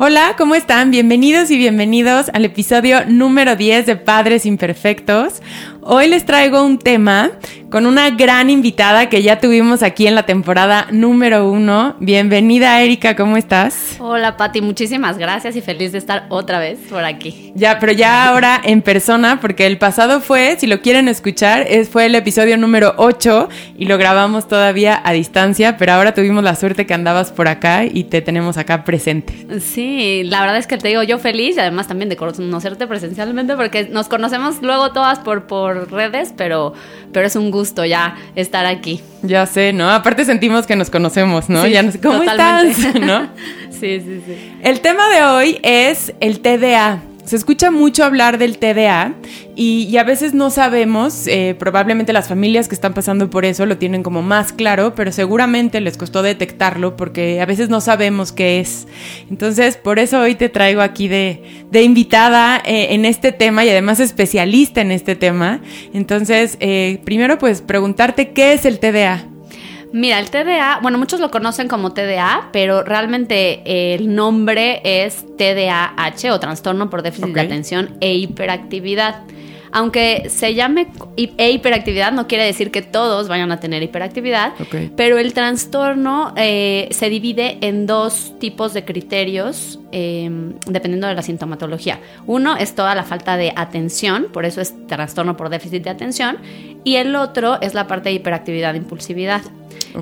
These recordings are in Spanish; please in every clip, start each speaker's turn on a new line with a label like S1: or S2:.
S1: Hola, ¿cómo están? Bienvenidos y bienvenidos al episodio número 10 de Padres Imperfectos. Hoy les traigo un tema con una gran invitada que ya tuvimos aquí en la temporada número uno. Bienvenida, Erika, ¿cómo estás?
S2: Hola, Patti, muchísimas gracias y feliz de estar otra vez por aquí.
S1: Ya, pero ya ahora en persona, porque el pasado fue, si lo quieren escuchar, es, fue el episodio número 8 y lo grabamos todavía a distancia, pero ahora tuvimos la suerte que andabas por acá y te tenemos acá presente.
S2: Sí, la verdad es que te digo yo feliz y además también de conocerte presencialmente porque nos conocemos luego todas por, por redes, pero, pero es un gusto ya estar aquí.
S1: Ya sé, ¿no? Aparte sentimos que nos conocemos, ¿no? ya no sé, ¿cómo estás? ¿No?
S2: sí, sí, sí.
S1: El tema de hoy es el TDA. Se escucha mucho hablar del TDA y, a veces no sabemos, eh, probablemente las familias que están pasando por eso lo tienen como más claro, pero seguramente les costó detectarlo porque a veces no sabemos qué es. Entonces, por eso hoy te traigo aquí de, invitada eh, en este tema y además especialista en este tema. Entonces, eh, primero pues preguntarte qué es el TDA.
S2: Mira, el TDA, bueno, muchos lo conocen como TDA, pero realmente el nombre es TDAH o trastorno por déficit de atención e hiperactividad. Aunque se llame e hiperactividad, no quiere decir que todos vayan a tener hiperactividad, pero el trastorno eh, se divide en dos tipos de criterios em, dependiendo de la sintomatología. Uno es toda la falta de atención, por eso es trastorno por déficit de atención, y el otro es la parte de hiperactividad e impulsividad.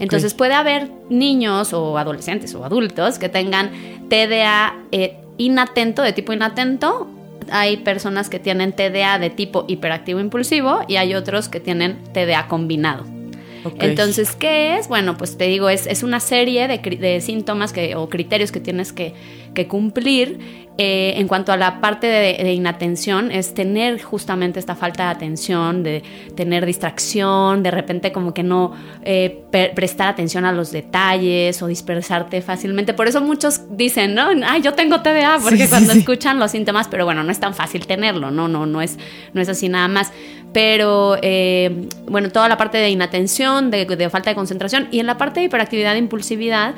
S2: Entonces puede haber niños o adolescentes o adultos que tengan TDA eh, inatento, de tipo inatento. Hay personas que tienen TDA de tipo hiperactivo impulsivo y hay otros que tienen TDA combinado. Entonces, ¿qué es? Bueno, pues te digo, es, es una serie de, de síntomas que, o criterios que tienes que, que cumplir eh, en cuanto a la parte de, inatención, es tener justamente esta falta de atención, de tener distracción, de repente como que no eh, prestar atención a los detalles o dispersarte fácilmente. Por eso muchos dicen, ¿no? Ay, yo tengo TDA, porque cuando escuchan los síntomas, pero bueno, no es tan fácil tenerlo, no, no, no es, no es así nada más. Pero eh, bueno, toda la parte de inatención, de, de falta de concentración y en la parte de hiperactividad e impulsividad,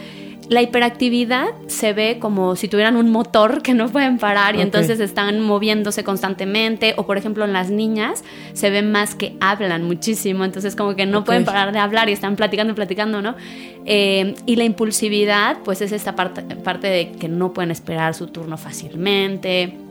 S2: la hiperactividad se ve como si tuvieran un motor que no pueden parar y entonces están moviéndose constantemente. O por ejemplo en las niñas se ve más que hablan muchísimo, entonces como que no pueden parar de hablar y están platicando y platicando, ¿no? Eh, y la impulsividad pues es esta parte, parte de que no pueden esperar su turno fácilmente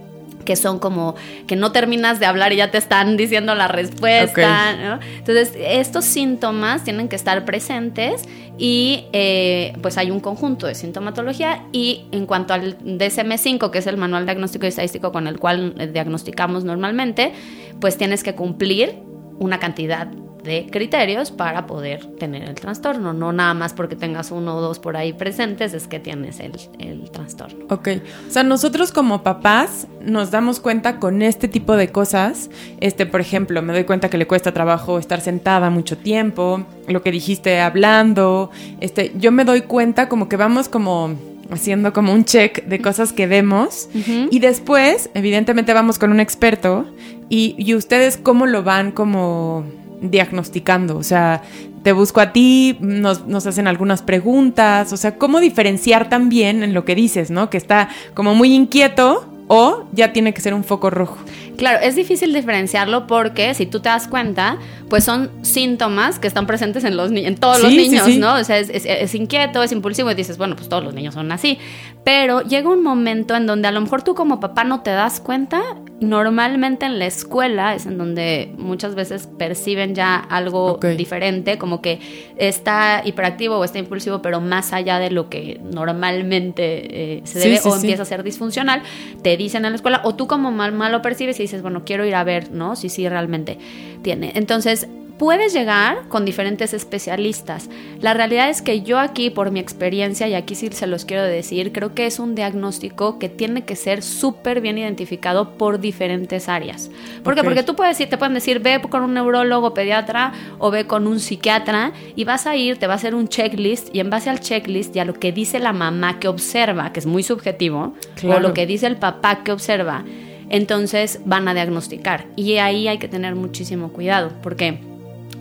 S2: que son como que no terminas de hablar y ya te están diciendo la respuesta. Entonces, estos síntomas tienen que estar presentes y eh, pues hay un conjunto de sintomatología y en cuanto al DSM5, que es el manual diagnóstico y estadístico con el cual eh, diagnosticamos normalmente, pues tienes que cumplir una cantidad de criterios para poder tener el trastorno. No nada más porque tengas uno o dos por ahí presentes es que tienes el, el, trastorno.
S1: Ok. O sea, nosotros como papás nos damos cuenta con este tipo de cosas. Este, por ejemplo, me doy cuenta que le cuesta trabajo estar sentada mucho tiempo, lo que dijiste hablando. Este, yo me doy cuenta como que vamos como haciendo como un check de cosas que vemos y después evidentemente vamos con un experto y, y ustedes cómo lo van como diagnosticando? O sea, te busco a ti, nos, hacen algunas preguntas, o sea, ¿cómo diferenciar también en lo que dices, ¿no? Que está como muy inquieto o ya tiene que ser un foco rojo.
S2: Claro, es difícil diferenciarlo porque si tú te das cuenta, pues son síntomas que están presentes en, los, en todos los niños, ¿no? O sea, es, inquieto, es impulsivo y dices, bueno, pues todos los niños son así. Pero llega un momento en donde a lo mejor tú como papá no te das cuenta. Normalmente en la escuela es en donde muchas veces perciben ya algo diferente, como que está hiperactivo o está impulsivo, pero más allá de lo que normalmente eh, se debe o empieza a ser disfuncional, te dicen en la escuela, o tú como mamá lo percibes y dices, bueno, quiero ir a ver, ¿no? Si sí realmente tiene. Entonces, puedes llegar con diferentes especialistas. La realidad es que yo aquí, por mi experiencia, y aquí sí se los quiero decir, creo que es un diagnóstico que tiene que ser súper bien identificado por diferentes áreas. ¿Por qué? Porque tú puedes decir, te pueden decir, ve con un neurólogo, pediatra o ve con un psiquiatra y vas a ir, te va a hacer un checklist y en base al checklist y a lo que dice la mamá que observa, que es muy subjetivo, o lo que dice el papá que observa, entonces van a diagnosticar. Y ahí hay que tener muchísimo cuidado, porque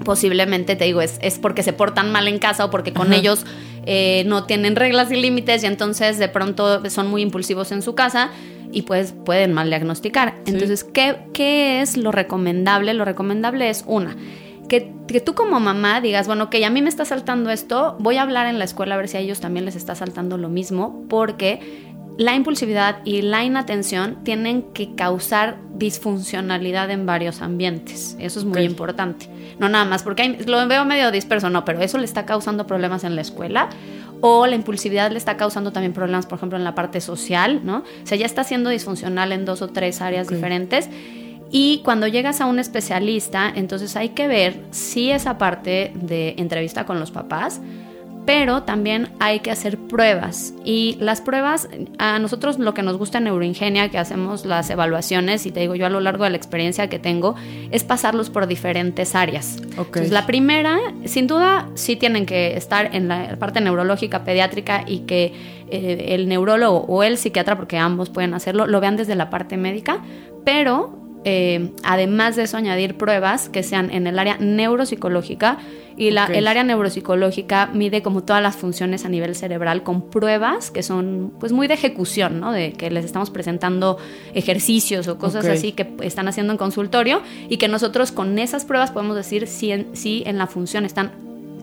S2: posiblemente, te digo, es, es porque se portan mal en casa o porque con ellos eh, no tienen reglas y límites y entonces de pronto son muy impulsivos en su casa y pues pueden mal diagnosticar. Entonces, ¿qué, ¿qué es lo recomendable? Lo recomendable es una, que, que, tú como mamá digas, bueno, que a mí me está saltando esto, voy a hablar en la escuela a ver si a ellos también les está saltando lo mismo, porque la impulsividad y la inatención tienen que causar disfuncionalidad en varios ambientes. Eso es muy importante. No nada más, porque lo veo medio disperso, no, pero eso le está causando problemas en la escuela o la impulsividad le está causando también problemas, por ejemplo, en la parte social, ¿no? O sea, ya está siendo disfuncional en dos o tres áreas diferentes. Y cuando llegas a un especialista, entonces hay que ver si esa parte de entrevista con los papás pero también hay que hacer pruebas. Y las pruebas, a nosotros lo que nos gusta en Neuroingenia, que hacemos las evaluaciones, y te digo yo a lo largo de la experiencia que tengo, es pasarlos por diferentes áreas. Entonces, la primera, sin duda, sí tienen que estar en la parte neurológica, pediátrica, y que eh, el neurólogo o el psiquiatra, porque ambos pueden hacerlo, lo vean desde la parte médica, pero eh, además de eso, añadir pruebas que sean en el área neuropsicológica. Y la, el área neuropsicológica mide como todas las funciones a nivel cerebral con pruebas que son pues muy de ejecución, ¿no? De que les estamos presentando ejercicios o cosas así que están haciendo en consultorio y que nosotros con esas pruebas podemos decir si en, si en la función están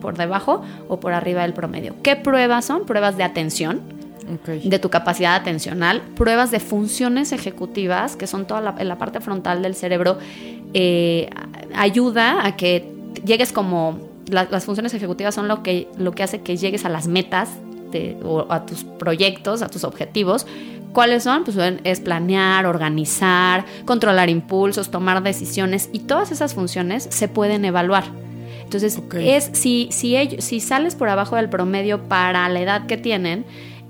S2: por debajo o por arriba del promedio. ¿Qué pruebas son? Pruebas de atención de tu capacidad atencional, pruebas de funciones ejecutivas, que son toda la, la parte frontal del cerebro, eh, ayuda a que llegues como, las funciones ejecutivas son lo que, lo que hace que llegues a las metas o a tus proyectos, a tus objetivos. ¿Cuáles son? Pues es planear, organizar, controlar impulsos, tomar decisiones y todas esas funciones se pueden evaluar. Entonces, es si, si, ellos, si sales por abajo del promedio para la edad que tienen,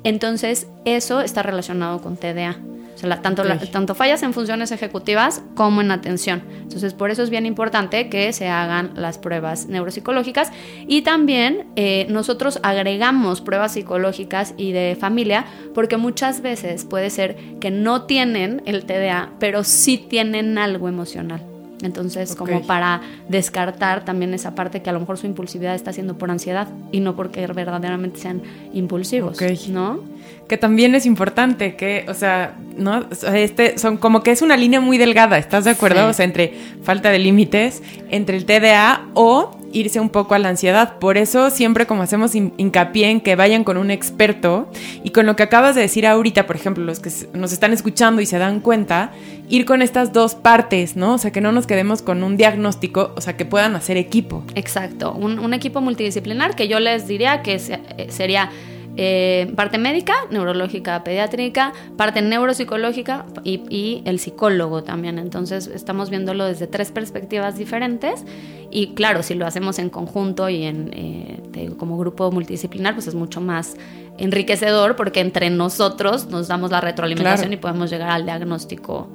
S2: entonces, eso está relacionado con TDA. O sea, tanto, tanto fallas en funciones ejecutivas como en atención. Entonces, por eso es bien importante que se hagan las pruebas neuropsicológicas. Y también eh, nosotros agregamos pruebas psicológicas y de familia, porque muchas veces puede ser que no tienen el TDA, pero sí tienen algo emocional. Entonces, como para descartar también esa parte que a lo mejor su impulsividad está siendo por ansiedad y no porque verdaderamente sean impulsivos, ¿no?
S1: Que también es importante que, o sea, ¿no? Este son como que es una línea muy delgada, ¿estás de acuerdo? O sea, entre falta de límites, entre el TDA o irse un poco a la ansiedad. Por eso siempre como hacemos hincapié en que vayan con un experto y con lo que acabas de decir ahorita, por ejemplo, los que nos están escuchando y se dan cuenta, ir con estas dos partes, ¿no? O sea, que no nos quedemos con un diagnóstico, o sea, que puedan hacer equipo.
S2: Exacto, un, un equipo multidisciplinar que yo les diría que eh, sería eh, parte médica, neurológica, pediátrica, parte neuropsicológica y, el psicólogo también. Entonces estamos viéndolo desde tres perspectivas diferentes y claro, si lo hacemos en conjunto y en, eh, como grupo multidisciplinar, pues es mucho más enriquecedor porque entre nosotros nos damos la retroalimentación y podemos llegar al diagnóstico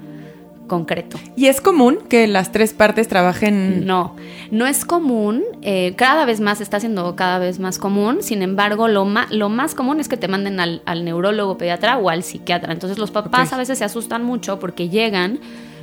S2: concreto.
S1: ¿Y es común que las tres partes trabajen?
S2: No, no es común. Eh, cada vez más está siendo cada vez más común. Sin embargo, lo, lo más común es que te manden al, neurólogo pediatra o al psiquiatra. Entonces los papás a veces se asustan mucho porque llegan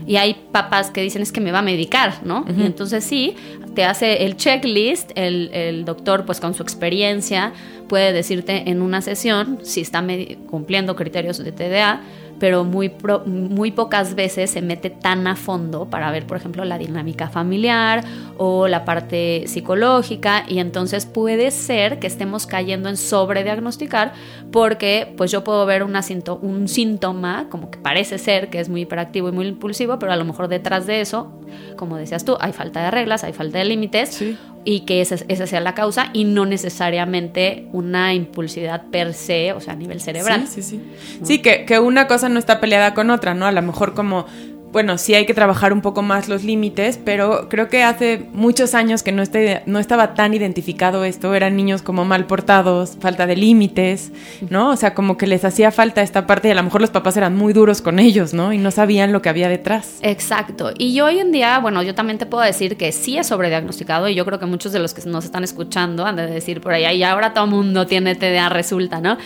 S2: y hay papás que dicen es que me va a medicar, ¿no? Y entonces sí, te hace el checklist, el, el, doctor pues con su experiencia puede decirte en una sesión si está cumpliendo criterios de TDA pero muy, muy pocas veces se mete tan a fondo para ver, por ejemplo, la dinámica familiar o la parte psicológica. Y entonces puede ser que estemos cayendo en sobrediagnosticar porque pues yo puedo ver un síntoma como que parece ser que es muy hiperactivo y muy impulsivo, pero a lo mejor detrás de eso, como decías tú, hay falta de reglas, hay falta de límites y que esa, esa, sea la causa y no necesariamente una impulsividad per se, o sea, a nivel cerebral.
S1: Sí, sí, sí. Sí, que, que una cosa no está peleada con otra, ¿no? A lo mejor como bueno, sí hay que trabajar un poco más los límites, pero creo que hace muchos años que no, este, no estaba tan identificado esto. Eran niños como mal portados, falta de límites, ¿no? O sea, como que les hacía falta esta parte y a lo mejor los papás eran muy duros con ellos, ¿no? Y no sabían lo que había detrás.
S2: Exacto. Y hoy en día, bueno, yo también te puedo decir que sí es sobrediagnosticado y yo creo que muchos de los que nos están escuchando han de decir por ahí, y ahora todo mundo tiene TDA, resulta, ¿no?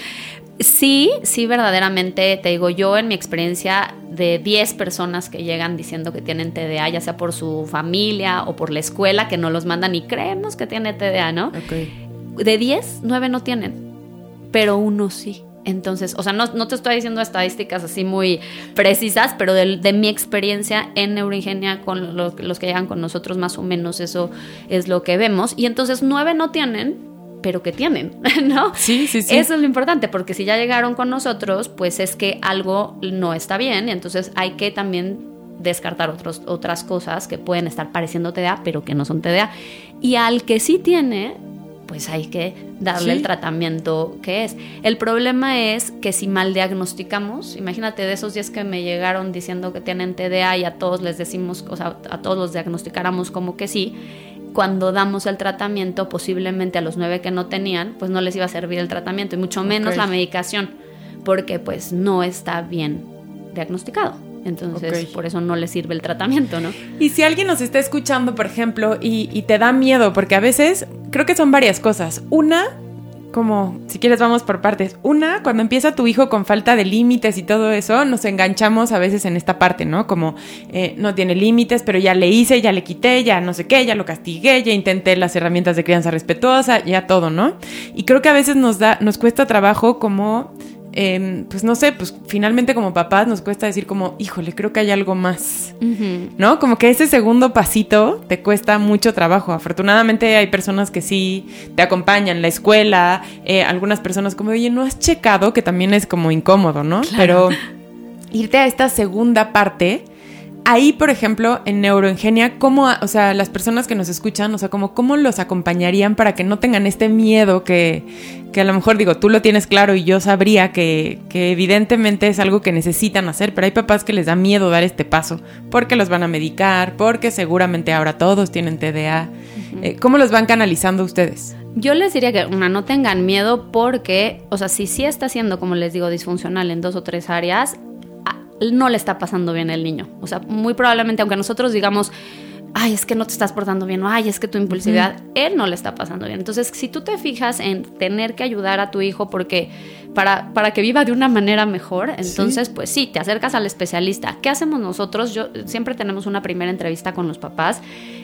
S2: Sí, sí, verdaderamente, te digo, yo en mi experiencia de 10 personas que llegan diciendo que tienen TDA, ya sea por su familia o por la escuela, que no los mandan y creemos que tiene TDA, ¿no? De 10, 9 no tienen, pero uno sí. Entonces, o sea, no, te estoy diciendo estadísticas así muy precisas, pero de, mi experiencia en neuroingenia con los que llegan con nosotros, más o menos eso es lo que vemos. Y entonces, nueve no tienen, pero que tienen, ¿no?
S1: Sí, sí, sí.
S2: Eso es lo importante, porque si ya llegaron con nosotros, pues es que algo no está bien y entonces hay que también descartar otros, otras cosas que pueden estar pareciendo TDA, pero que no son TDA. Y al que sí tiene, pues hay que darle el tratamiento que es. El problema es que si mal diagnosticamos, imagínate de esos días que me llegaron diciendo que tienen TDA y a todos les decimos, o sea, a todos los diagnosticáramos como que sí, cuando damos el tratamiento, posiblemente a los nueve que no tenían, pues no les iba a servir el tratamiento y mucho menos la medicación, porque pues no está bien diagnosticado. Entonces, por eso no les sirve el tratamiento, ¿no?
S1: Y si alguien nos está escuchando, por ejemplo, y, y te da miedo, porque a veces creo que son varias cosas. Una, como, si quieres, vamos por partes. Una, cuando empieza tu hijo con falta de límites y todo eso, nos enganchamos a veces en esta parte, ¿no? Como, eh, no tiene límites, pero ya le hice, ya le quité, ya no sé qué, ya lo castigué, ya intenté las herramientas de crianza respetuosa, ya todo, ¿no? Y creo que a veces nos da, nos cuesta trabajo como Em, pues no sé, pues finalmente como papás nos cuesta decir como, híjole, creo que hay algo más, ¿no? Como que ese segundo pasito te cuesta mucho trabajo. Afortunadamente hay personas que sí te acompañan, la escuela, eh, algunas personas como, oye, no has checado, que también es como incómodo, ¿no? Pero irte a esta segunda parte ahí, por ejemplo, en Neuroingenia, ¿cómo, o sea, las personas que nos escuchan, o sea, como, ¿cómo los acompañarían para que no tengan este miedo que, que a lo mejor digo, tú lo tienes claro y yo sabría que, que, evidentemente es algo que necesitan hacer, pero hay papás que les da miedo dar este paso porque los van a medicar, porque seguramente ahora todos tienen TDA. Eh, ¿Cómo los van canalizando ustedes?
S2: Yo les diría que, una, no tengan miedo porque, o sea, si sí está siendo, como les digo, disfuncional en dos o tres áreas, no le está pasando bien el niño. O sea, muy probablemente, aunque nosotros digamos, ay, es que no te estás portando bien, o ay, es que tu impulsividad, él no le está pasando bien. Entonces, si tú te fijas en tener que ayudar a tu hijo porque para, para que viva de una manera mejor, entonces, pues sí, te acercas al especialista. ¿Qué hacemos nosotros? Yo siempre tenemos una primera entrevista con los papás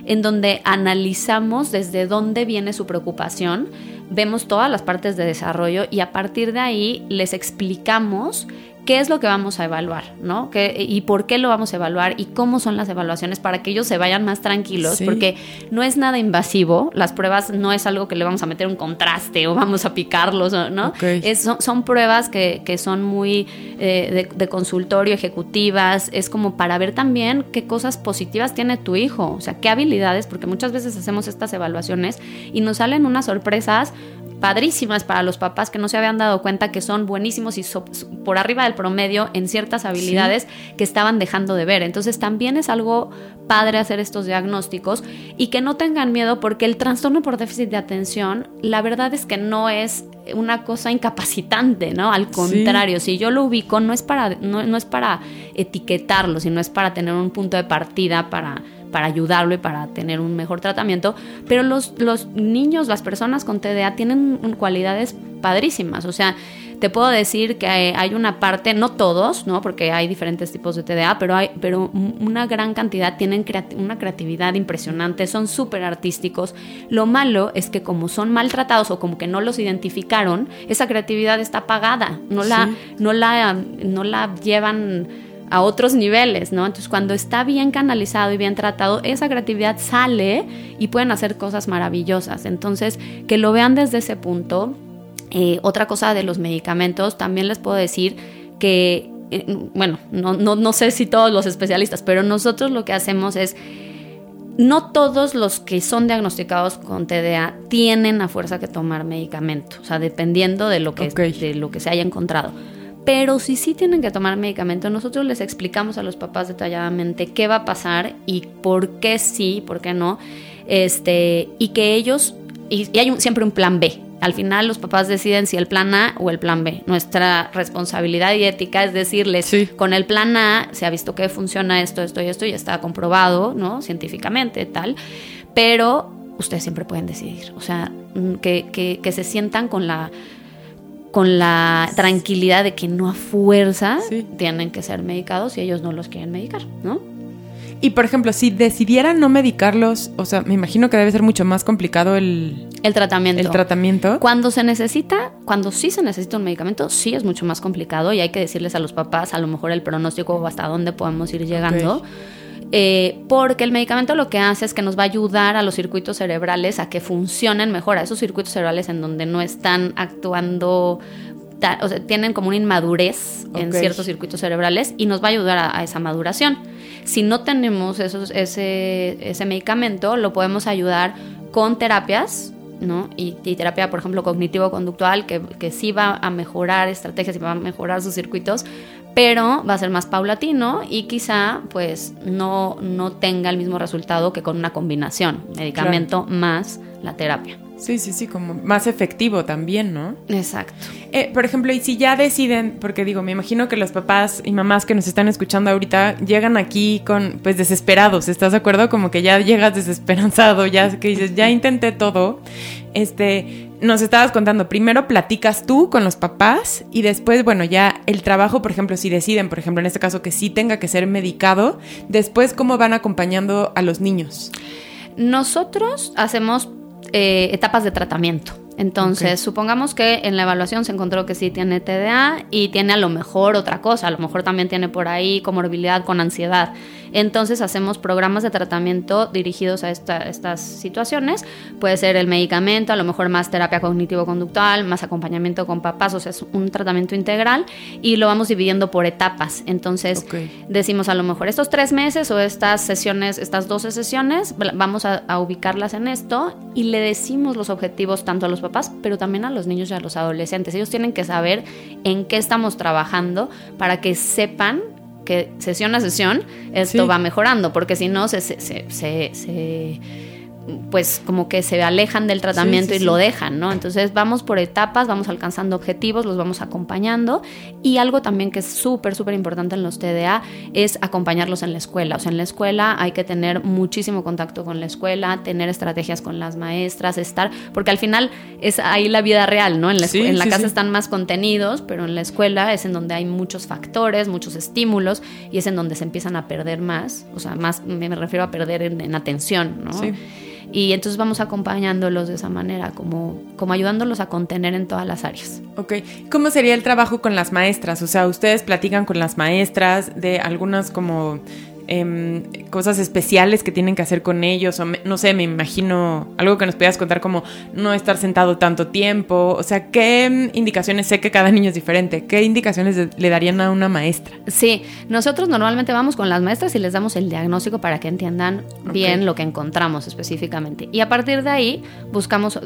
S2: en donde analizamos desde dónde viene su preocupación, vemos todas las partes de desarrollo y a partir de ahí les explicamos qué es lo que vamos a evaluar, ¿no? y por qué lo vamos a evaluar y cómo son las evaluaciones para que ellos se vayan más tranquilos, porque no es nada invasivo, las pruebas no es algo que le vamos a meter un contraste o vamos a picarlos, ¿no? son, pruebas que, son muy eh, de, consultorio, ejecutivas, es como para ver también qué cosas positivas tiene tu hijo, o sea, qué habilidades, porque muchas veces hacemos estas evaluaciones y nos salen unas sorpresas padrísimas para los papás que no se habían dado cuenta que son buenísimos y por arriba del promedio en ciertas habilidades que estaban dejando de ver. Entonces también es algo padre hacer estos diagnósticos y que no tengan miedo porque el trastorno por déficit de atención, la verdad es que no es una cosa incapacitante, ¿no? Al contrario, si yo lo ubico no es para no, no es para etiquetarlo, sino es para tener un punto de partida para para ayudarlo y para tener un mejor tratamiento, pero los, los niños, las personas con TDA tienen cualidades padrísimas, o sea, te puedo decir que hay una parte, no todos, ¿no? Porque hay diferentes tipos de TDA, pero hay, pero una gran cantidad tienen una creatividad impresionante, son súper artísticos. Lo malo es que como son maltratados o como que no los identificaron, esa creatividad está apagada, no la, no la, no la llevan a otros niveles, ¿no? Entonces, cuando está bien canalizado y bien tratado, esa creatividad sale y pueden hacer cosas maravillosas. Entonces, que lo vean desde ese punto. Eh, otra cosa de los medicamentos, también les puedo decir que, eh, bueno, no, no, no sé si todos los especialistas, pero nosotros lo que hacemos es no todos los que son diagnosticados con TDA tienen a fuerza que tomar medicamento, o sea, dependiendo de lo que, de lo que se haya encontrado Pero si sí tienen que tomar medicamento, nosotros les explicamos a los papás detalladamente qué va a pasar y por qué sí, por qué no. Este, y que ellos, y, hay siempre un plan B. Al final los papás deciden si el plan A o el plan B. Nuestra responsabilidad y ética es decirles, con el plan A se ha visto que funciona esto, esto y esto, y está comprobado, ¿no? Científicamente, tal. Pero ustedes siempre pueden decidir. O sea, mm, que, que, se sientan con la con la tranquilidad de que no a fuerza tienen que ser medicados y ellos no los quieren medicar, ¿no?
S1: Y por ejemplo, si decidieran no medicarlos, o sea, me imagino que debe ser mucho más complicado el,
S2: el tratamiento.
S1: El tratamiento.
S2: Cuando se necesita, cuando sí se necesita un medicamento, sí es mucho más complicado y hay que decirles a los papás a lo mejor el pronóstico o hasta dónde podemos ir llegando. Eh, porque el medicamento lo que hace es que nos va a ayudar a los circuitos cerebrales a que funcionen mejor, a esos circuitos cerebrales en donde no están actuando, o sea, tienen como una inmadurez en ciertos circuitos cerebrales y nos va a ayudar a, esa maduración. Si no tenemos esos, ese, ese medicamento, lo podemos ayudar con terapias ¿no? Y, terapia, por ejemplo, cognitivo-conductual, que, que, sí va a mejorar estrategias y va a mejorar sus circuitos, pero va a ser más paulatino y quizá pues no, no tenga el mismo resultado que con una combinación, medicamento más la terapia.
S1: Sí, sí, sí, como más efectivo también, ¿no?
S2: Exacto.
S1: Eh, por ejemplo, y si ya deciden, porque digo, me imagino que los papás y mamás que nos están escuchando ahorita llegan aquí con, pues, desesperados, ¿estás de acuerdo? Como que ya llegas desesperanzado, ya que dices, ya intenté todo. Este, nos estabas contando, primero platicas tú con los papás y después, bueno, ya el trabajo, por ejemplo, si deciden, por ejemplo, en este caso que sí tenga que ser medicado, después, ¿cómo van acompañando a los niños?
S2: Nosotros hacemos eh, etapas de tratamiento. Entonces, supongamos que en la evaluación se encontró que sí tiene TDA y tiene a lo mejor otra cosa, a lo mejor también tiene por ahí comorbilidad con ansiedad. Entonces hacemos programas de tratamiento dirigidos a estas situaciones. Puede ser el medicamento, a lo mejor más terapia cognitivo-conductual, más acompañamiento con papás, o sea, es un tratamiento integral y lo vamos dividiendo por etapas. Entonces decimos a lo mejor estos tres meses o estas sesiones, estas 12 sesiones, vamos a, a ubicarlas en esto y le decimos los objetivos tanto a los papás, pero también a los niños y a los adolescentes. Ellos tienen que saber en qué estamos trabajando para que sepan que sesión a sesión esto va mejorando, porque si no se, se, se, se pues como que se alejan del tratamiento y lo dejan, ¿no? Entonces vamos por etapas, vamos alcanzando objetivos, los vamos acompañando y algo también que es súper, súper importante en los TDA es acompañarlos en la escuela. O sea, en la escuela hay que tener muchísimo contacto con la escuela, tener estrategias con las maestras, estar, porque al final es ahí la vida real, ¿no? En la, en la casa están más contenidos, pero en la escuela es en donde hay muchos factores, muchos estímulos y es en donde se empiezan a perder más, o sea, más me refiero a perder en, en atención, ¿no? Y entonces vamos acompañándolos de esa manera, como, como ayudándolos a contener en todas las áreas.
S1: Ok. ¿Cómo sería el trabajo con las maestras? O sea, ustedes platican con las maestras de algunas como Em, cosas especiales que tienen que hacer con ellos, o no sé, me imagino algo que nos puedas contar como no estar sentado tanto tiempo, o sea, ¿qué indicaciones? Sé que cada niño es diferente, ¿qué indicaciones le darían a una maestra?
S2: Sí, nosotros normalmente vamos con las maestras y les damos el diagnóstico para que entiendan bien lo que encontramos específicamente. Y a partir de ahí buscamos,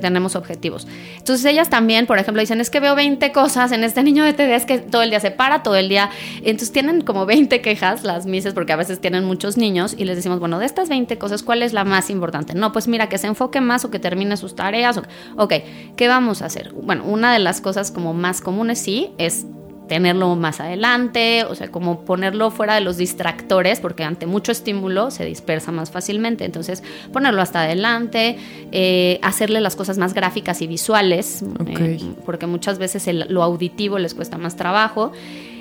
S2: tenemos objetivos. Entonces ellas también, por ejemplo, dicen, es que veo 20 cosas en este niño de TD, es que todo el día se para, todo el día, entonces tienen como 20 quejas las mises porque a veces tienen muchos niños y les decimos, bueno, de estas 20 cosas, ¿cuál es la más importante? No, pues mira, que se enfoque más o que termine sus tareas. O, ok, ¿qué vamos a hacer? Bueno, una de las cosas como más comunes sí es tenerlo más adelante, o sea, como ponerlo fuera de los distractores, porque ante mucho estímulo se dispersa más fácilmente. Entonces, ponerlo hasta adelante, eh, hacerle las cosas más gráficas y visuales, eh, porque muchas veces lo auditivo les cuesta más trabajo.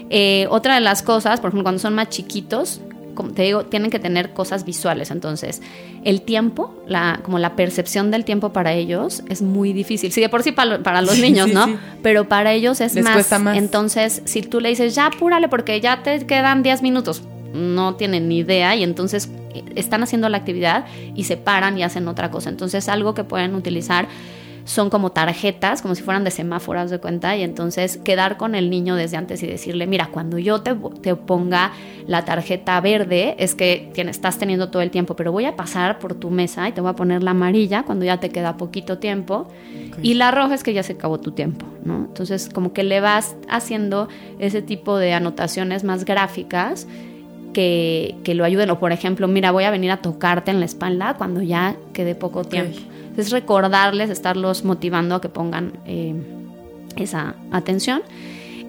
S2: Eh, otra de las cosas, por ejemplo, cuando son más chiquitos, como te digo, tienen que tener cosas visuales. Entonces, el tiempo, la, como la percepción del tiempo para ellos es muy difícil. Sí, de por sí para, los niños, ¿no? Pero para ellos es más. más. Entonces, si tú le dices, ya apúrale porque ya te quedan 10 minutos, no tienen ni idea y entonces eh, están haciendo la actividad y se paran y hacen otra cosa. Entonces, algo que pueden utilizar son como tarjetas, como si fueran de semáforos de cuenta, y entonces quedar con el niño desde antes y decirle, mira, cuando yo te, te ponga la tarjeta verde, es que tienes, estás teniendo todo el tiempo, pero voy a pasar por tu mesa y te voy a poner la amarilla cuando ya te queda poquito tiempo, y la roja es que ya se acabó tu tiempo, ¿no? Entonces, como que le vas haciendo ese tipo de anotaciones más gráficas que, que, lo ayuden. O por ejemplo, mira, voy a venir a tocarte en la espalda cuando ya quede poco tiempo. Es recordarles, estarlos motivando a que pongan eh, esa atención.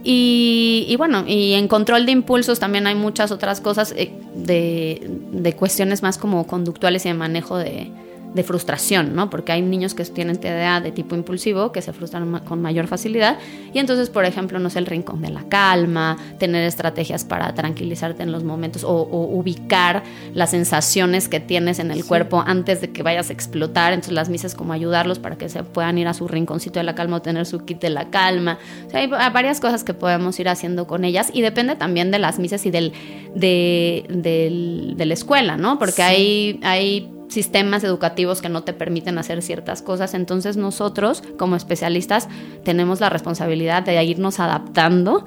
S2: Y, bueno, y en control de impulsos también hay muchas otras cosas eh, de, de, cuestiones más como conductuales y de manejo de, de frustración, ¿no? Porque hay niños que tienen TDA de tipo impulsivo que se frustran con mayor facilidad y entonces, por ejemplo, no sé, el rincón de la calma, tener estrategias para tranquilizarte en los momentos o, ubicar las sensaciones que tienes en el cuerpo antes de que vayas a explotar, entonces las misas como ayudarlos para que se puedan ir a su rinconcito de la calma o tener su kit de la calma. O sea, hay varias cosas que podemos ir haciendo con ellas y depende también de las misas y del, de, de la escuela, ¿no? Porque hay, hay sistemas educativos que no te permiten hacer ciertas cosas. Entonces nosotros, como especialistas, tenemos la responsabilidad de irnos adaptando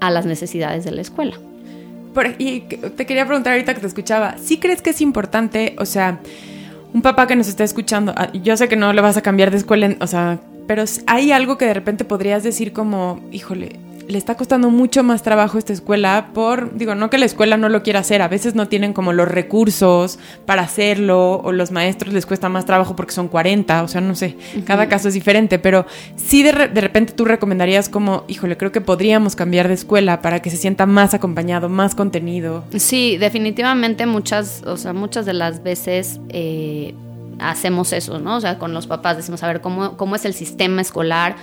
S2: a las necesidades de la escuela.
S1: y te quería preguntar ahorita que te escuchaba, ¿sí crees que es importante, o sea, un papá que nos está escuchando, ah, yo sé que no le vas a cambiar de escuela, o sea, pero hay algo que de repente podrías decir como, híjole, le está costando mucho más trabajo esta escuela por, digo, no que la escuela no lo quiera hacer, a veces no tienen como los recursos para hacerlo o los maestros les cuesta más trabajo porque son 40, o sea, no sé, cada caso es diferente, pero sí de, de, repente tú recomendarías como, híjole, creo que podríamos cambiar de escuela para que se sienta más acompañado, más contenido.
S2: Sí, definitivamente muchas, o sea, muchas de las veces... Eh, hacemos eso, ¿no? O sea, con los papás decimos, a ver, ¿cómo, cómo es el sistema escolar?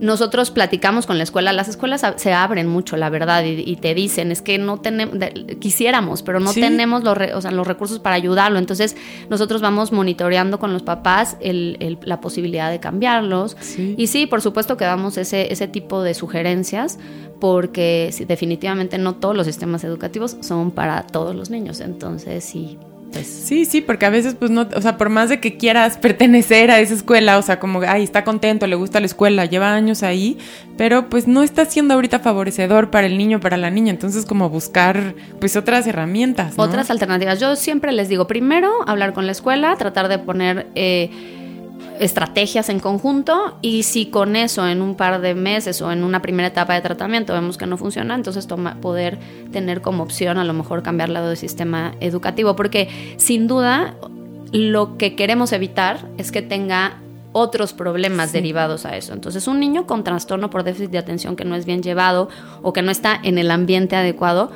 S2: Nosotros platicamos con la escuela, las escuelas se abren mucho, la verdad, y, te dicen, es que no tenemos, quisiéramos, pero no tenemos los, los recursos para ayudarlo. Entonces, nosotros vamos monitoreando con los papás la posibilidad de cambiarlos. Y sí, por supuesto que damos ese, ese tipo de sugerencias, porque definitivamente no todos los sistemas educativos son para todos los niños. Entonces, sí,
S1: pues, sí, sí, porque a veces, pues no, o sea, por más de que quieras pertenecer a esa escuela, o sea, como, ay, está contento, le gusta la escuela, lleva años ahí, pero pues no está siendo ahorita favorecedor para el niño, para la niña, entonces como buscar, pues otras herramientas.
S2: Otras alternativas. Yo siempre les digo, primero, hablar con la escuela, tratar de poner... Eh, estrategias en conjunto y si con eso en un par de meses o en una primera etapa de tratamiento vemos que no funciona, entonces toma, poder tener como opción a lo mejor cambiar lado del sistema educativo, porque sin duda lo que queremos evitar es que tenga otros problemas derivados a eso. Entonces, un niño con trastorno por déficit de atención que no es bien llevado o que no está en el ambiente adecuado,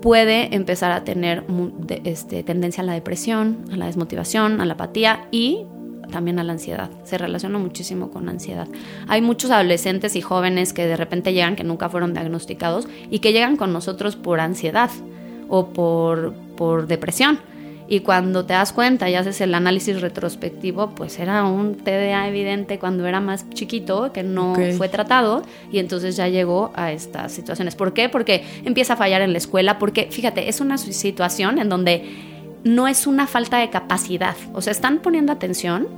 S2: puede empezar a tener este, tendencia a la depresión, a la desmotivación, a la apatía y también a la ansiedad. Se relaciona muchísimo con ansiedad. Hay muchos adolescentes y jóvenes que de repente llegan, que nunca fueron diagnosticados, y que llegan con nosotros por ansiedad o por, por depresión. Y cuando te das cuenta y haces el análisis retrospectivo, pues era un TDA evidente cuando era más chiquito, que no fue tratado, y entonces ya llegó a estas situaciones. ¿Por qué? Porque empieza a fallar en la escuela, porque fíjate, es una situación en donde no es una falta de capacidad. O sea, están poniendo atención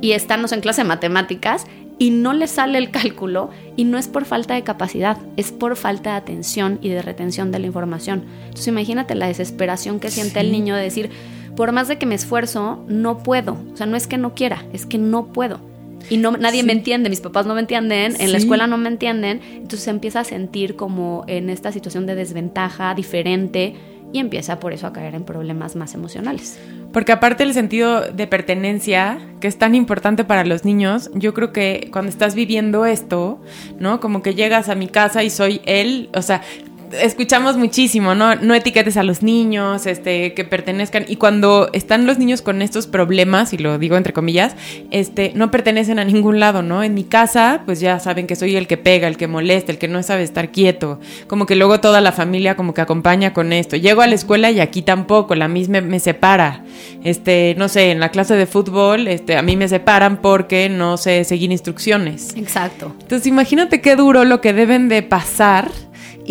S2: y están en clase de matemáticas y no les sale el cálculo y no es por falta de capacidad, es por falta de atención y de retención de la información. Entonces imagínate la desesperación que siente el niño de decir, por más de que me esfuerzo, no puedo. O sea, no es que no quiera, es que no puedo. Y no, nadie me entiende, mis papás no me entienden, en la escuela no me entienden, entonces se empieza a sentir como en esta situación de desventaja, diferente, y empieza por eso a caer en problemas más emocionales.
S1: Porque aparte del sentido de pertenencia, que es tan importante para los niños, yo creo que cuando estás viviendo esto, ¿no? Como que llegas a mi casa y soy él, o sea, escuchamos muchísimo, ¿no? No etiquetes a los niños, este, que pertenezcan. Y cuando están los niños con estos problemas, y lo digo entre comillas, este, no pertenecen a ningún lado, ¿no? En mi casa, pues ya saben que soy el que pega, el que molesta, el que no sabe estar quieto. Como que luego toda la familia como que acompaña con esto. Llego a la escuela y aquí tampoco, la misma me separa. Este, no sé, en la clase de fútbol, este, a mí me separan porque no sé seguir instrucciones.
S2: Exacto.
S1: Entonces imagínate qué duro lo que deben de pasar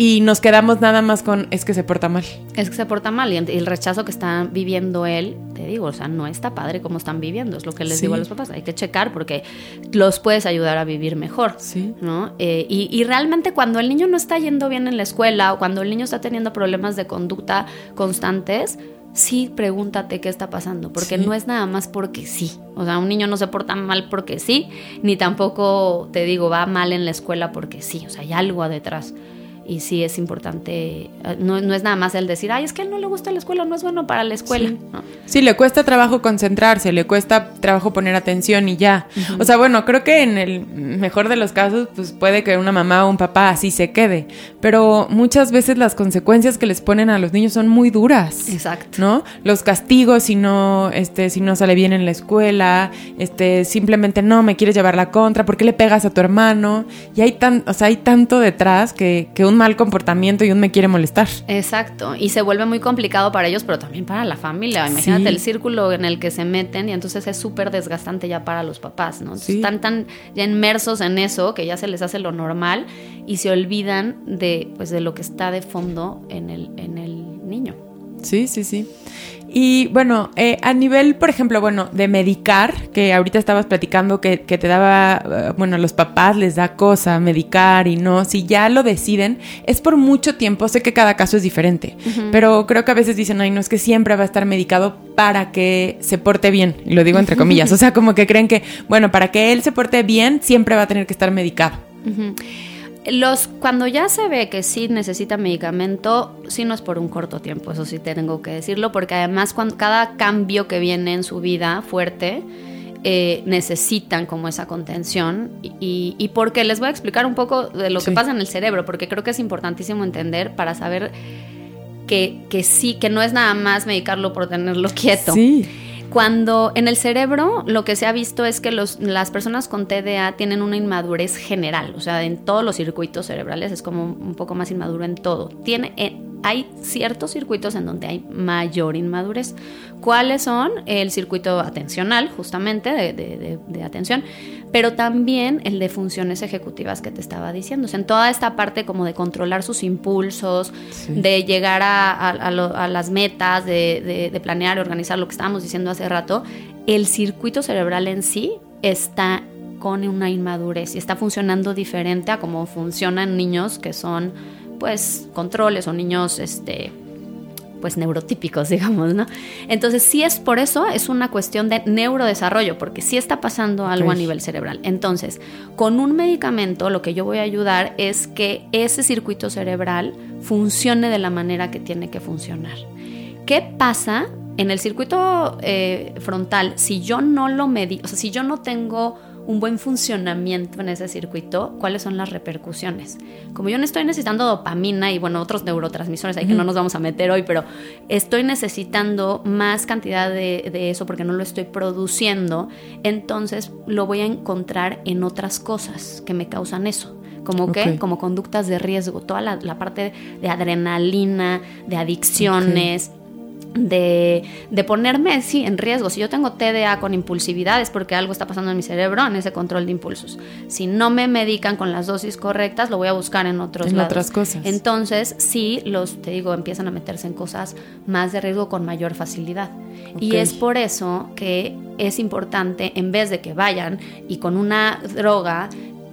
S1: y nos quedamos nada más con es que se porta mal.
S2: Es que se porta mal y el rechazo que está viviendo él, te digo, o sea, no está padre como están viviendo, es lo que les digo a los papás, hay que checar porque los puedes ayudar a vivir mejor,
S1: sí.
S2: ¿no? Eh, y, y, realmente cuando el niño no está yendo bien en la escuela o cuando el niño está teniendo problemas de conducta constantes, sí pregúntate qué está pasando, porque no es nada más porque sí. O sea, un niño no se porta mal porque sí, ni tampoco, te digo, va mal en la escuela porque sí. O sea, hay algo detrás y sí es importante, eh, no, no, es nada más el decir, ay, es que a él no le gusta la escuela, no es bueno para la escuela.
S1: Sí, le cuesta trabajo concentrarse, le cuesta trabajo poner atención y ya. O sea, bueno, creo que en el mejor de los casos, pues puede que una mamá o un papá así se quede, pero muchas veces las consecuencias que les ponen a los niños son muy duras.
S2: Exacto.
S1: ¿No? Los castigos si no, este, si no sale bien en la escuela, este, simplemente no me quieres llevar la contra, ¿por qué le pegas a tu hermano? Y hay tan, o sea, hay tanto detrás que, que un mal comportamiento y un me quiere molestar.
S2: Exacto, y se vuelve muy complicado para ellos, pero también para la familia. Imagínate el círculo en el que se meten y entonces es súper desgastante ya para los papás, ¿no? Están tan ya inmersos en eso que ya se les hace lo normal y se olvidan de, pues, de lo que está de fondo en el, en el niño.
S1: Sí, sí, sí. Y bueno, eh, a nivel, por ejemplo, bueno, de medicar, que ahorita estabas platicando que, que, te daba, eh, bueno, a los papás les da cosa medicar y no, si ya lo deciden, es por mucho tiempo, sé que cada caso es diferente, pero creo que a veces dicen, ay, no, es que siempre va a estar medicado para que se porte bien, y lo digo entre comillas, o sea, como que creen que, bueno, para que él se porte bien, siempre va a tener que estar medicado.
S2: Los, cuando ya se ve que sí necesita medicamento, sí no es por un corto tiempo, eso sí tengo que decirlo, porque además cuando, cada cambio que viene en su vida fuerte, eh, necesitan como esa contención y, y, porque les voy a explicar un poco de lo que pasa en el cerebro, porque creo que es importantísimo entender para saber que, que sí, que no es nada más medicarlo por tenerlo quieto.
S1: Sí.
S2: Cuando en el cerebro lo que se ha visto es que los, las personas con TDA tienen una inmadurez general, o sea, en todos los circuitos cerebrales es como un poco más inmaduro en todo. Tiene, eh, hay ciertos circuitos en donde hay mayor inmadurez. ¿Cuáles son? El circuito atencional, justamente, de, atención, pero también el de funciones ejecutivas que te estaba diciendo. O sea, en toda esta parte como de controlar sus impulsos, de llegar a, las metas, de, planear, organizar lo que estábamos diciendo hace rato, el circuito cerebral en sí está con una inmadurez y está funcionando diferente a como funcionan niños que son pues controles o niños este pues neurotípicos, digamos, ¿no? Entonces, sí es por eso, es una cuestión de neurodesarrollo, porque sí está pasando algo a nivel cerebral. Entonces, con un medicamento, lo que yo voy a ayudar es que ese circuito cerebral funcione de la manera que tiene que funcionar. ¿Qué pasa en el circuito eh, frontal? Si yo no lo medí, o sea, si yo no tengo un buen funcionamiento en ese circuito, ¿cuáles son las repercusiones? Como yo no estoy necesitando dopamina y bueno, otros neurotransmisores ahí que no nos vamos a meter hoy, pero estoy necesitando más cantidad de, eso porque no lo estoy produciendo, entonces lo voy a encontrar en otras cosas que me causan eso. ¿Como qué? Como conductas de riesgo, toda la, parte de adrenalina, de adicciones, de, de, ponerme sí, en riesgo. Si yo tengo TDA con impulsividad es porque algo está pasando en mi cerebro en ese control de impulsos. Si no me medican con las dosis correctas, lo voy a buscar en otros
S1: en otras cosas.
S2: Entonces, sí, los, te digo, empiezan a meterse en cosas más de riesgo con mayor facilidad. Y es por eso que es importante, en vez de que vayan y con una droga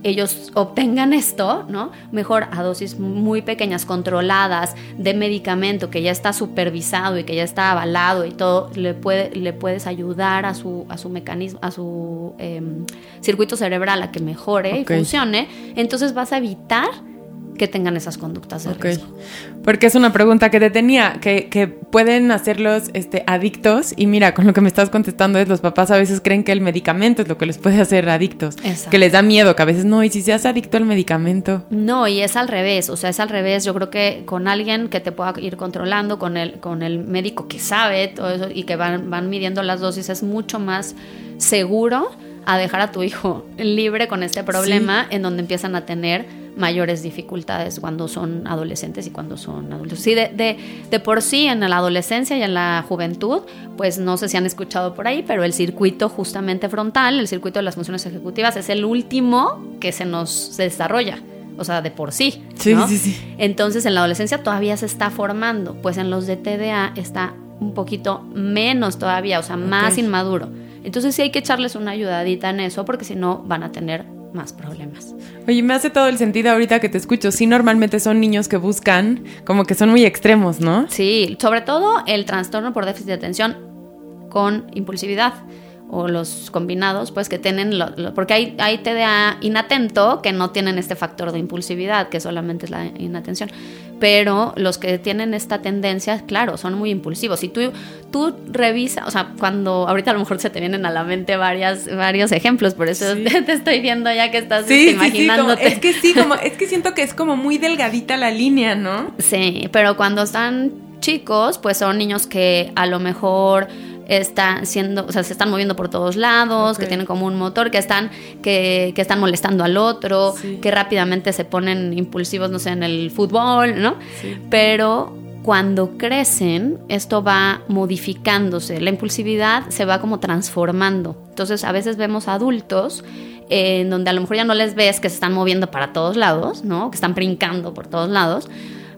S2: ellos obtengan esto, ¿no? Mejor a dosis muy pequeñas, controladas, de medicamento que ya está supervisado y que ya está avalado y todo, le, puede, le puedes ayudar a su, a su mecanismo, a su em, circuito cerebral a que mejore y funcione. Entonces vas a evitar que tengan esas conductas de riesgo.
S1: Porque es una pregunta que te tenía, que, que, pueden hacerlos este, adictos. Y mira, con lo que me estás contestando es los papás a veces creen que el medicamento es lo que les puede hacer adictos, que les da miedo, que a veces no, y si seas adicto al medicamento.
S2: No, y es al revés, o sea, es al revés, yo creo que con alguien que te pueda ir controlando, con el, con el médico que sabe todo eso y que van, van midiendo las dosis, es mucho más seguro a dejar a tu hijo libre con este problema en donde empiezan a tener mayores dificultades cuando son adolescentes y cuando son adultos. Sí, de, de, por sí en la adolescencia y en la juventud, pues no sé si han escuchado por ahí, pero el circuito justamente frontal, el circuito de las funciones ejecutivas, es el último que se nos desarrolla. o sea, de por sí.
S1: Sí,
S2: ¿no?
S1: sí, sí.
S2: Entonces en la adolescencia todavía se está formando, pues en los de TDA está un poquito menos todavía, o sea, más
S1: Ok.
S2: inmaduro. Entonces sí hay que echarles una ayudadita en eso porque si no van a tener más problemas.
S1: Oye, me hace todo el sentido ahorita que te escucho. Sí, normalmente son niños que buscan, como que son muy extremos, ¿no?
S2: Sí, sobre todo el trastorno por déficit de atención con impulsividad o los combinados, pues que tienen, lo- lo- porque hay, hay TDA inatento que no tienen este factor de impulsividad, que solamente es la inatención. Pero los que tienen esta tendencia, claro, son muy impulsivos. Si tú, tú revisas, o sea, cuando ahorita a lo mejor se te vienen a la mente varias, varios ejemplos, por eso
S1: Sí.
S2: te estoy viendo ya que estás
S1: Sí,
S2: este,
S1: sí, como-
S2: imaginándote.
S1: es que sí, como, es que siento que es como muy delgadita la línea, ¿no?
S2: Sí, pero cuando están chicos, pues son niños que a lo mejor están siendo, o sea, se están moviendo por todos lados, que tienen como un motor, que están, que, que están molestando al otro,
S1: Sí.
S2: que rápidamente se ponen impulsivos, no sé, en el fútbol, ¿no?
S1: Sí.
S2: Pero cuando crecen, esto va modificándose, la impulsividad se va como transformando. Entonces, a veces vemos adultos eh, en donde a lo mejor ya no les ves que se están moviendo para todos lados, ¿no? Que están brincando por todos lados,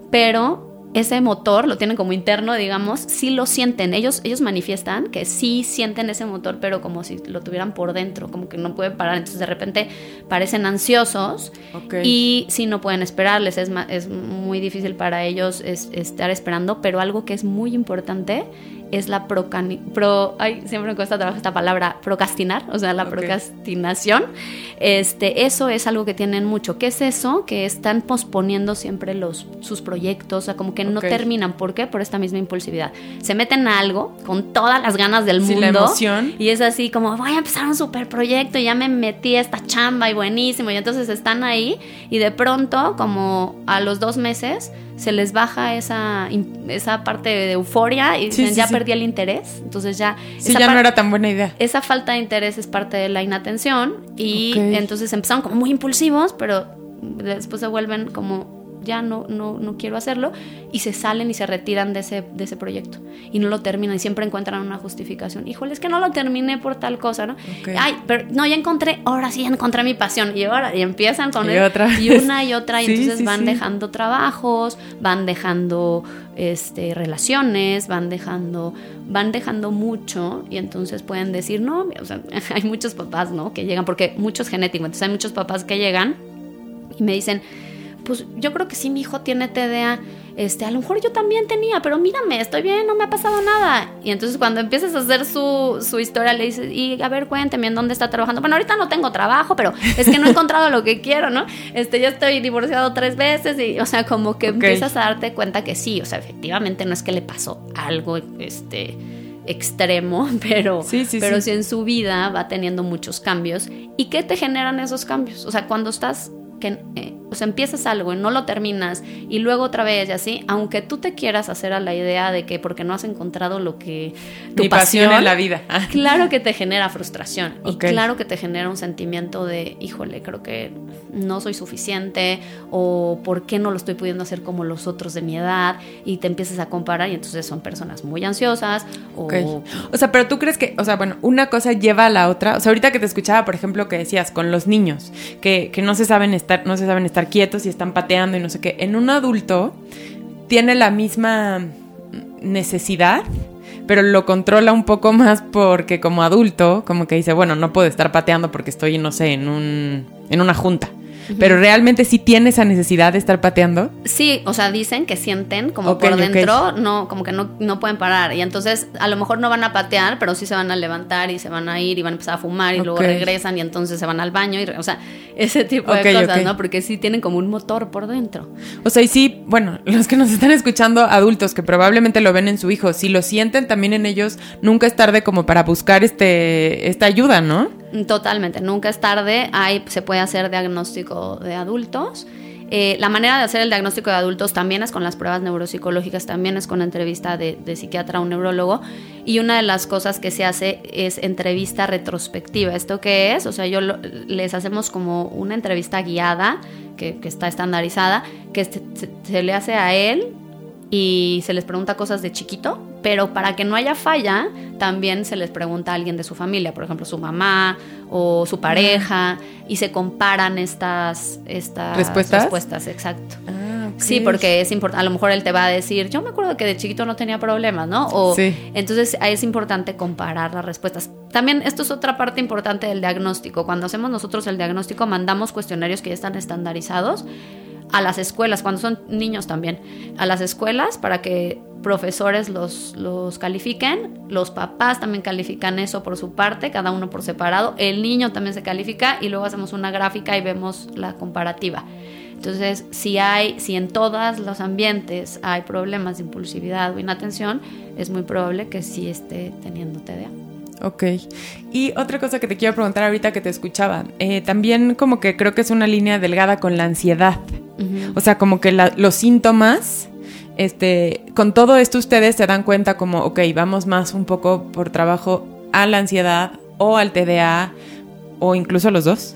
S2: pero ese motor lo tienen como interno, digamos, sí lo sienten. Ellos, ellos manifiestan que sí sienten ese motor, pero como si lo tuvieran por dentro, como que no pueden parar. Entonces de repente parecen ansiosos y sí no pueden esperarles. Es, es muy difícil para ellos es- estar esperando, pero algo que es muy importante es la procani- pro, ay, siempre me cuesta trabajo esta palabra, procrastinar, o sea, la procrastinación. Este, eso es algo que tienen mucho. ¿Qué es eso? Que están posponiendo siempre los, sus proyectos, o sea, como que no terminan. ¿Por qué? Por esta misma impulsividad. Se meten a algo con todas las ganas del
S1: Sí,
S2: mundo.
S1: la emoción.
S2: Y es así como, voy a empezar un super proyecto, ya me metí a esta chamba y buenísimo. Y entonces están ahí y de pronto, como a los dos meses, se les baja esa, esa parte de euforia y
S1: Sí,
S2: dicen,
S1: sí,
S2: ya
S1: sí.
S2: perdí el interés. Entonces ya...
S1: Sí,
S2: esa
S1: ya no era tan buena idea.
S2: esa falta de interés es parte de la inatención y entonces empezaron como muy impulsivos, pero después se vuelven como ya no, no, no quiero hacerlo y se salen y se retiran de ese, de ese proyecto y no lo terminan y siempre encuentran una justificación. Híjole, es que no lo terminé por tal cosa, ¿no?
S1: Ok.
S2: Ay, pero no, ya encontré, ahora sí ya encontré mi pasión y ahora y empiezan con
S1: Y otra
S2: y una y otra y
S1: Sí,
S2: entonces
S1: sí,
S2: van
S1: sí.
S2: dejando trabajos, van dejando este, relaciones, van dejando, van dejando mucho y entonces pueden decir, no, o sea, hay muchos papás, ¿no? Que llegan, porque mucho es genético, entonces hay muchos papás que llegan y me dicen, pues yo creo que sí, mi hijo tiene TDA. Este, a lo mejor yo también tenía, pero mírame, estoy bien, no me ha pasado nada. Y entonces cuando empiezas a hacer su, su historia, le dices, y a ver, cuénteme en dónde está trabajando. Bueno, ahorita no tengo trabajo, pero es que no he encontrado lo que quiero, ¿no? Este, yo estoy divorciado tres veces y, o sea, como que empiezas a darte cuenta que sí, o sea, efectivamente no es que le pasó algo, este extremo, pero,
S1: Sí, sí,
S2: pero
S1: sí.
S2: sí en su vida va teniendo muchos cambios. ¿Y qué te generan esos cambios? O sea, cuando estás, que, eh, o sea, empiezas algo y no lo terminas y luego otra vez y así, aunque tú te quieras hacer a la idea de que porque no has encontrado lo que tu
S1: Mi pasión en la vida.
S2: Claro que te genera frustración y claro que te genera un sentimiento de, híjole, creo que no soy suficiente o por qué no lo estoy pudiendo hacer como los otros de mi edad y te empiezas a comparar y entonces son personas muy ansiosas o...
S1: Ok. O sea, pero tú crees que, o sea, bueno, una cosa lleva a la otra. O sea, ahorita que te escuchaba, por ejemplo, que decías con los niños, que, que no se saben no se saben estar quietos y están pateando y no sé qué. En un adulto tiene la misma necesidad, pero lo controla un poco más porque como adulto, como que dice, bueno, no puedo estar pateando porque estoy, no sé, en un, en una junta. Pero realmente sí tiene esa necesidad de estar pateando.
S2: Sí, o sea, dicen que sienten como por dentro, no, como que no, no pueden parar. Y entonces a lo mejor no van a patear, pero sí se van a levantar y se van a ir y van a empezar a fumar y luego regresan y entonces se van al baño. Y, o sea, ese tipo de cosas. ¿no? Porque sí tienen como un motor por dentro.
S1: O sea, y sí, bueno, los que nos están escuchando, adultos que probablemente lo ven en su hijo, si lo sienten también en ellos, nunca es tarde como para buscar este esta ayuda, ¿no?
S2: Totalmente, nunca es tarde. Hay, se puede hacer diagnóstico de adultos. Eh, la manera de hacer el diagnóstico de adultos también es con las pruebas neuropsicológicas, también es con entrevista de, psiquiatra un neurólogo. Y una de las cosas que se hace es entrevista retrospectiva. ¿Esto qué es? O sea, yo les hacemos como una entrevista guiada, que, está estandarizada, que se le hace a él y se les pregunta cosas de chiquito, Pero para que no haya falla, también se les pregunta a alguien de su familia, por ejemplo, su mamá o su pareja, y se comparan estas, estas
S1: ¿Respuestas?
S2: respuestas. Exacto.
S1: Ah.
S2: Sí, porque es importante. A lo mejor él te va a decir, yo me acuerdo que de chiquito no tenía problemas, ¿no? O
S1: Sí.
S2: entonces es importante comparar las respuestas. También esto es otra parte importante del diagnóstico. Cuando hacemos nosotros el diagnóstico, mandamos cuestionarios que ya están estandarizados a las escuelas, cuando son niños también, a las escuelas para que profesores los, los califiquen, los papás también califican eso por su parte, cada uno por separado, el niño también se califica y luego hacemos una gráfica y vemos la comparativa. Entonces, si hay, si en todos los ambientes hay problemas de impulsividad o inatención, es muy probable que sí esté teniendo TDA.
S1: Ok. Y otra cosa que te quiero preguntar ahorita que te escuchaba, eh, también como que creo que es una línea delgada con la ansiedad. O sea, como que la- los síntomas, este, con todo esto ustedes se dan cuenta como, ok, vamos más un poco por trabajo a la ansiedad o al TDA o incluso los dos.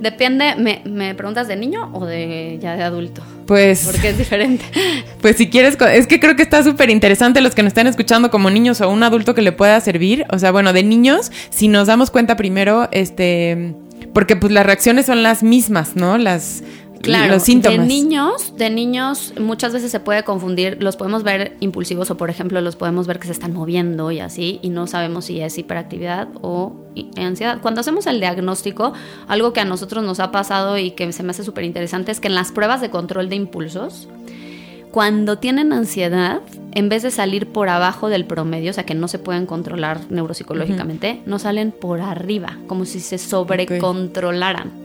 S2: Depende, me, ¿me preguntas de niño o de ya de adulto?
S1: Pues,
S2: Porque es diferente.
S1: pues si quieres, es que creo que está súper interesante los que nos están escuchando como niños o un adulto que le pueda servir. O sea, bueno, de niños, si nos damos cuenta primero, este, porque pues las reacciones son las mismas, ¿no? Las,
S2: Claro,
S1: los síntomas.
S2: de niños, de niños muchas veces se puede confundir, los podemos ver impulsivos o por ejemplo los podemos ver que se están moviendo y así y no sabemos si es hiperactividad o ansiedad. Cuando hacemos el diagnóstico, algo que a nosotros nos ha pasado y que se me hace súper interesante es que en las pruebas de control de impulsos, cuando tienen ansiedad, en vez de salir por abajo del promedio, o sea que no se pueden controlar neuropsicológicamente, no salen por arriba, como si se sobrecontrolaran.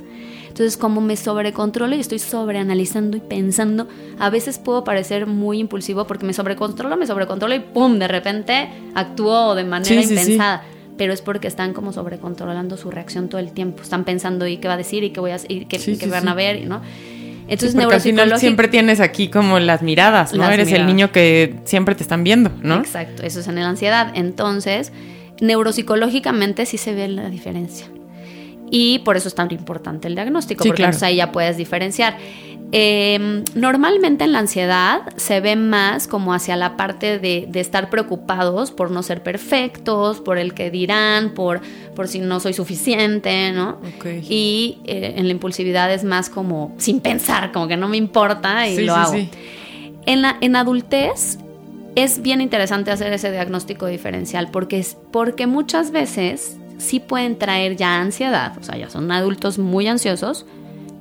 S2: Entonces, como me sobrecontrolo y estoy sobreanalizando y pensando, a veces puedo parecer muy impulsivo porque me sobrecontrolo, me sobrecontrolo y ¡pum! De repente actúo de manera
S1: Sí, sí, sí.
S2: impensada. Pero es porque están como sobrecontrolando su reacción todo el tiempo. Están pensando y qué va a decir y qué voy a y qué,
S1: Sí,
S2: qué
S1: sí,
S2: van
S1: sí.
S2: a ver, ¿no?
S1: Sí,
S2: Entonces,
S1: porque al final siempre tienes aquí como las miradas, ¿no?
S2: Las
S1: Eres el niño que siempre te están viendo, ¿no?
S2: Exacto, eso es en la ansiedad. Entonces, neuropsicológicamente sí se ve la diferencia. Y por eso es tan importante el diagnóstico,
S1: Sí,
S2: porque
S1: claro.
S2: entonces ahí ya puedes diferenciar. Eh, normalmente en la ansiedad se ve más como hacia la parte de, de estar preocupados por no ser perfectos, por el que dirán, por, por si no soy suficiente, ¿no? Y eh, en la impulsividad es más como sin pensar, como que no me importa y
S1: Sí,
S2: lo
S1: sí,
S2: hago.
S1: sí.
S2: En, la, en adultez es bien interesante hacer ese diagnóstico diferencial porque, es, porque muchas veces sí pueden traer ya ansiedad, o sea, ya son adultos muy ansiosos,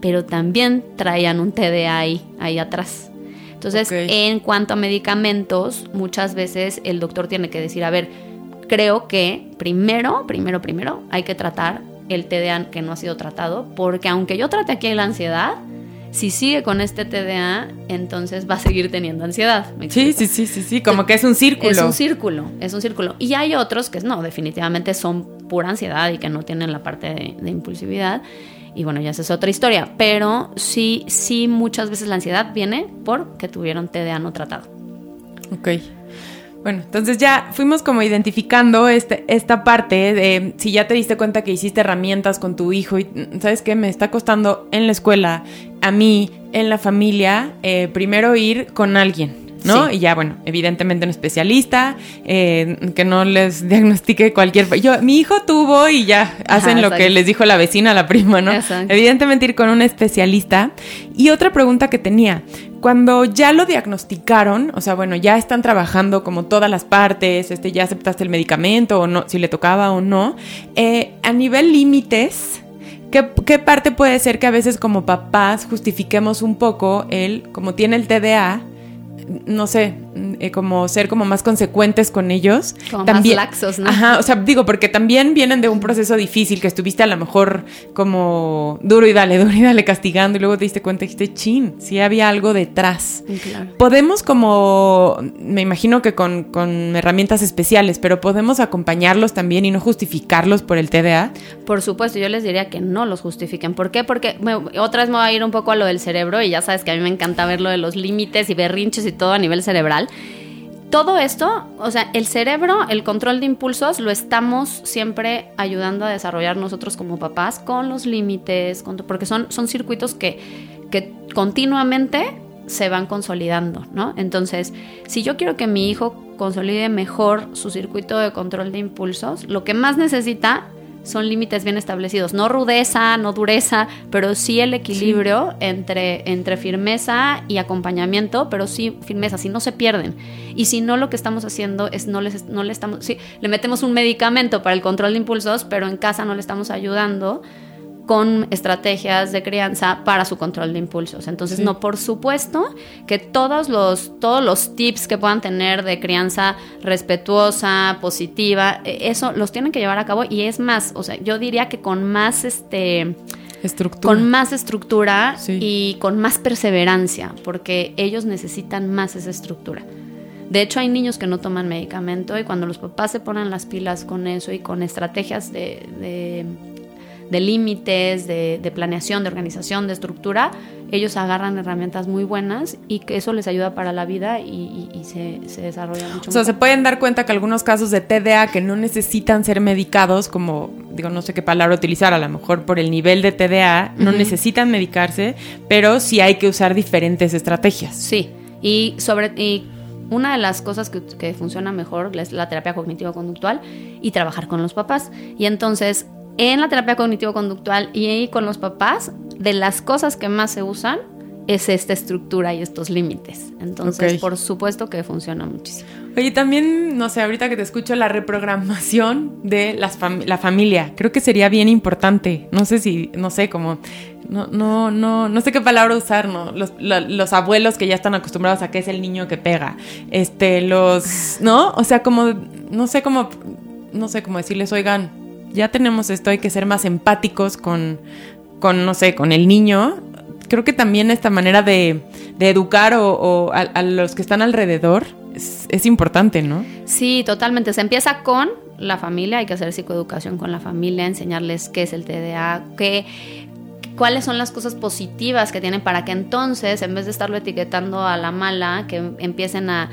S2: pero también traían un TDA ahí, ahí atrás. Entonces, en cuanto a medicamentos, muchas veces el doctor tiene que decir, a ver, creo que primero, primero, primero, hay que tratar el TDA que no ha sido tratado, porque aunque yo trate aquí la ansiedad, si sigue con este TDA, entonces va a seguir teniendo ansiedad. ¿me
S1: Sí, sí, sí, sí, sí, como que es un círculo.
S2: Es un círculo, es un círculo. Y hay otros que no, definitivamente son pura ansiedad y que no tienen la parte de, de impulsividad. Y bueno, ya esa es otra historia. Pero sí, sí, muchas veces la ansiedad viene porque tuvieron TDA no tratado.
S1: Ok. Bueno, entonces ya fuimos como identificando este, esta parte de si ya te diste cuenta que hiciste herramientas con tu hijo y sabes qué, me está costando en la escuela, a mí, en la familia, eh, primero ir con alguien. ¿no?
S2: Sí.
S1: Y ya, bueno, evidentemente un especialista, eh, que no les diagnostique cualquier... Yo, mi hijo tuvo y ya hacen lo que les dijo la vecina, la prima, ¿no?
S2: Exacto.
S1: Evidentemente ir con un especialista. Y otra pregunta que tenía, cuando ya lo diagnosticaron, o sea, bueno, ya están trabajando como todas las partes, este, ya aceptaste el medicamento o no, si le tocaba o no, eh, a nivel límites, ¿qué, ¿qué parte puede ser que a veces como papás justifiquemos un poco el, como tiene el TDA, no sé, eh, como ser como más consecuentes con ellos.
S2: Como más laxos, ¿no?
S1: Ajá, o sea, digo, porque también vienen de un proceso difícil, que estuviste a lo mejor como duro y dale, duro y dale castigando y luego te diste cuenta y dijiste, chin, sí había algo detrás.
S2: Claro.
S1: Podemos como, me imagino que con, con herramientas especiales, pero podemos acompañarlos también y no justificarlos por el TDA.
S2: Por supuesto, yo les diría que no los justifiquen. ¿Por qué? Porque me- otra vez me voy a ir un poco a lo del cerebro y ya sabes que a mí me encanta ver lo de los límites y berrinches y todo a nivel cerebral. Todo esto, o sea, el cerebro, el control de impulsos, lo estamos siempre ayudando a desarrollar nosotros como papás con los límites, porque son, son circuitos que, que continuamente se van consolidando, ¿no? Entonces, si yo quiero que mi hijo consolide mejor su circuito de control de impulsos, lo que más necesita son límites bien establecidos. No rudeza, no dureza, pero sí el equilibrio entre, entre firmeza y acompañamiento, pero sí firmeza, si no se pierden. Y si no, lo que estamos haciendo es no, les, no le estamos, sí, le metemos un medicamento para el control de impulsos, pero en casa no le estamos ayudando con estrategias de crianza para su control de impulsos. Entonces, no, por supuesto que todos los, todos los tips que puedan tener de crianza respetuosa, positiva, e, eso los tienen que llevar a cabo y es más, o sea, yo diría que con más este
S1: estructura.
S2: con más estructura y con más perseverancia, porque ellos necesitan más esa estructura. De hecho, hay niños que no toman medicamento y cuando los papás se ponen las pilas con eso y con estrategias de de límites, de, planeación, de organización, de estructura, ellos agarran herramientas muy buenas y que eso les ayuda para la vida y, se, se, desarrolla mucho.
S1: O sea, se pueden dar cuenta que algunos casos de TDA que no necesitan ser medicados, como digo, no sé qué palabra utilizar, a lo mejor por el nivel de TDA, no necesitan medicarse, pero sí hay que usar diferentes estrategias.
S2: Sí, y sobre... Y una de las cosas que, que, funciona mejor es la terapia cognitivo-conductual y trabajar con los papás. Y entonces en la terapia cognitivo-conductual y con los papás, de las cosas que más se usan es esta estructura y estos límites. Entonces, por supuesto que funciona muchísimo.
S1: Oye, también, no sé, ahorita que te escucho, la reprogramación de la familia, creo que sería bien importante. No sé si, no sé, como, no, no, no, no sé qué palabra usar, ¿no? Los, los abuelos que ya están acostumbrados a que es el niño que pega. Este, los, ¿no? O sea, como, no sé cómo, no sé cómo decirles, oigan, ya tenemos esto, hay que ser más empáticos con, con no sé, con el niño. Creo que también esta manera de, educar o, a, los que están alrededor es, importante, ¿no?
S2: Sí, totalmente. Se empieza con la familia, hay que hacer psicoeducación con la familia, enseñarles qué es el TDA, qué, cuáles son las cosas positivas que tienen para que entonces, en vez de estarlo etiquetando a la mala, que empiecen a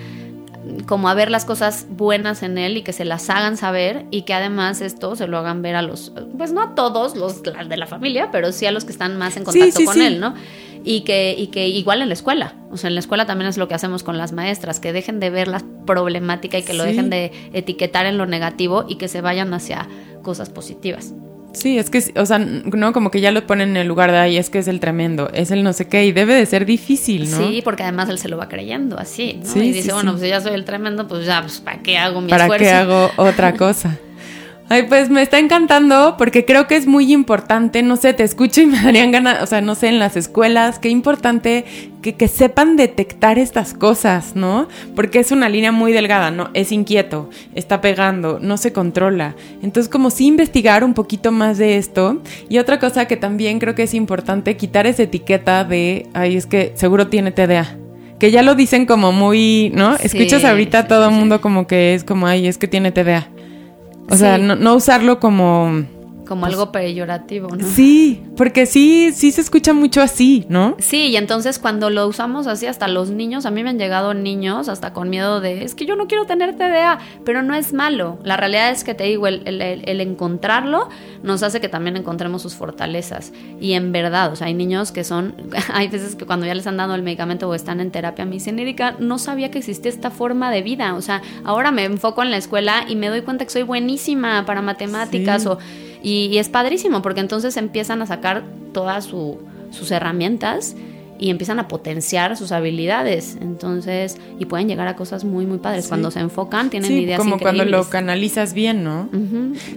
S2: como a ver las cosas buenas en él y que se las hagan saber y que además esto se lo hagan ver a los, pues no a todos los de la familia, pero sí a los que están más en contacto con él, ¿no? Y que, y que igual en la escuela, o sea, en la escuela también es lo que hacemos con las maestras, que dejen de ver la problemática y que lo dejen de etiquetar en lo negativo y que se vayan hacia cosas positivas.
S1: Sí, es que, o sea, no, como que ya lo ponen en el lugar de ahí, es que es el tremendo, es el no sé qué, y debe de ser difícil, ¿no?
S2: Sí, porque además él se lo va creyendo así, ¿no? y dice, bueno, pues si ya soy el tremendo, pues ya, pues ¿para qué hago mi
S1: ¿Para qué hago otra cosa? Ay, pues me está encantando porque creo que es muy importante, no sé, te escucho y me darían ganas, o sea, no sé, en las escuelas, qué importante que, que, sepan detectar estas cosas, ¿no? Porque es una línea muy delgada, ¿no? Es inquieto, está pegando, no se controla. Entonces, como sí investigar un poquito más de esto. Y otra cosa que también creo que es importante, quitar esa etiqueta de, ay, es que seguro tiene TDA que ya lo dicen como muy, ¿no? Escuchas ahorita a todo el mundo como que es como, ay, es que tiene TDA. O sea, no, no, usarlo como
S2: como pues, algo peyorativo, ¿no?
S1: Sí, porque sí, sí se escucha mucho así, ¿no?
S2: Sí, y entonces cuando lo usamos así, hasta los niños, a mí me han llegado niños hasta con miedo de, es que yo no quiero tener TDA, pero no es malo. La realidad es que te digo, el, el, encontrarlo nos hace que también encontremos sus fortalezas. Y en verdad, o sea, hay niños que son, hay veces que cuando ya les han dado el medicamento o están en terapia, me dicen, Erika, no sabía que existía esta forma de vida. O sea, ahora me enfoco en la escuela y me doy cuenta que soy buenísima para matemáticas o y, es padrísimo porque entonces empiezan a sacar todas sus herramientas y empiezan a potenciar sus habilidades. Entonces, y pueden llegar a cosas muy, muy padres. Cuando se enfocan, tienen sí, ideas
S1: como cuando lo canalizas bien, ¿no?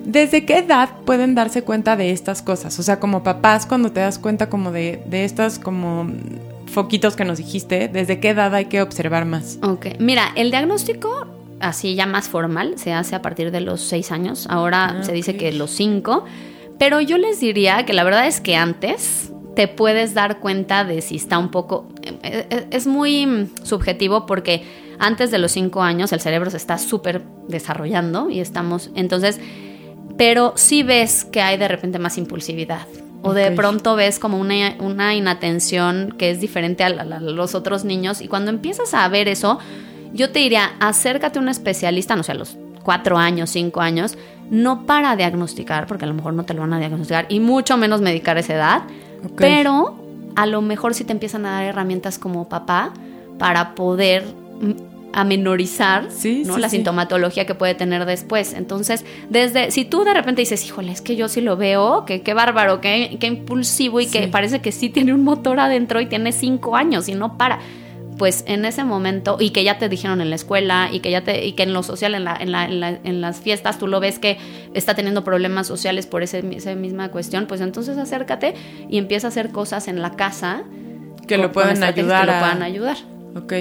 S1: ¿Desde qué edad pueden darse cuenta de estas cosas? O sea, como papás, cuando te das cuenta como de, de estas como foquitos que nos dijiste, ¿desde qué edad hay que observar más?
S2: Ok, mira, el diagnóstico así ya más formal, se hace a partir de los seis años, ahora ah, se dice que los cinco, pero yo les diría que la verdad es que antes te puedes dar cuenta de si está un poco, eh, eh, es muy subjetivo porque antes de los cinco años el cerebro se está súper desarrollando y estamos, entonces, pero sí ves que hay de repente más impulsividad. O de pronto ves como una, una inatención que es diferente a los otros niños y cuando empiezas a ver eso, yo te diría, acércate a un especialista, no sé, a los cuatro años, cinco años, no para diagnosticar, porque a lo mejor no te lo van a diagnosticar, y mucho menos medicar esa edad, pero a lo mejor sí te empiezan a dar herramientas como papá para poder mm, a menorizar
S1: Sí,
S2: ¿no?
S1: sí,
S2: la
S1: sí.
S2: sintomatología que puede tener después. Entonces, desde, si tú de repente dices, híjole, es que yo sí lo veo, que qué bárbaro, qué, qué impulsivo y que parece que sí tiene un motor adentro y tiene cinco años y no para. Pues en ese momento, y que ya te dijeron en la escuela, y que ya te, y que en lo social, en, la, en, la- en, la- en las fiestas, tú lo ves que está teniendo problemas sociales por ese, esa misma cuestión, pues entonces acércate y empieza a hacer cosas en la casa
S1: Que lo
S2: con
S1: pueden
S2: estrategias
S1: ayudar
S2: que
S1: a-
S2: lo puedan ayudar.
S1: Ok.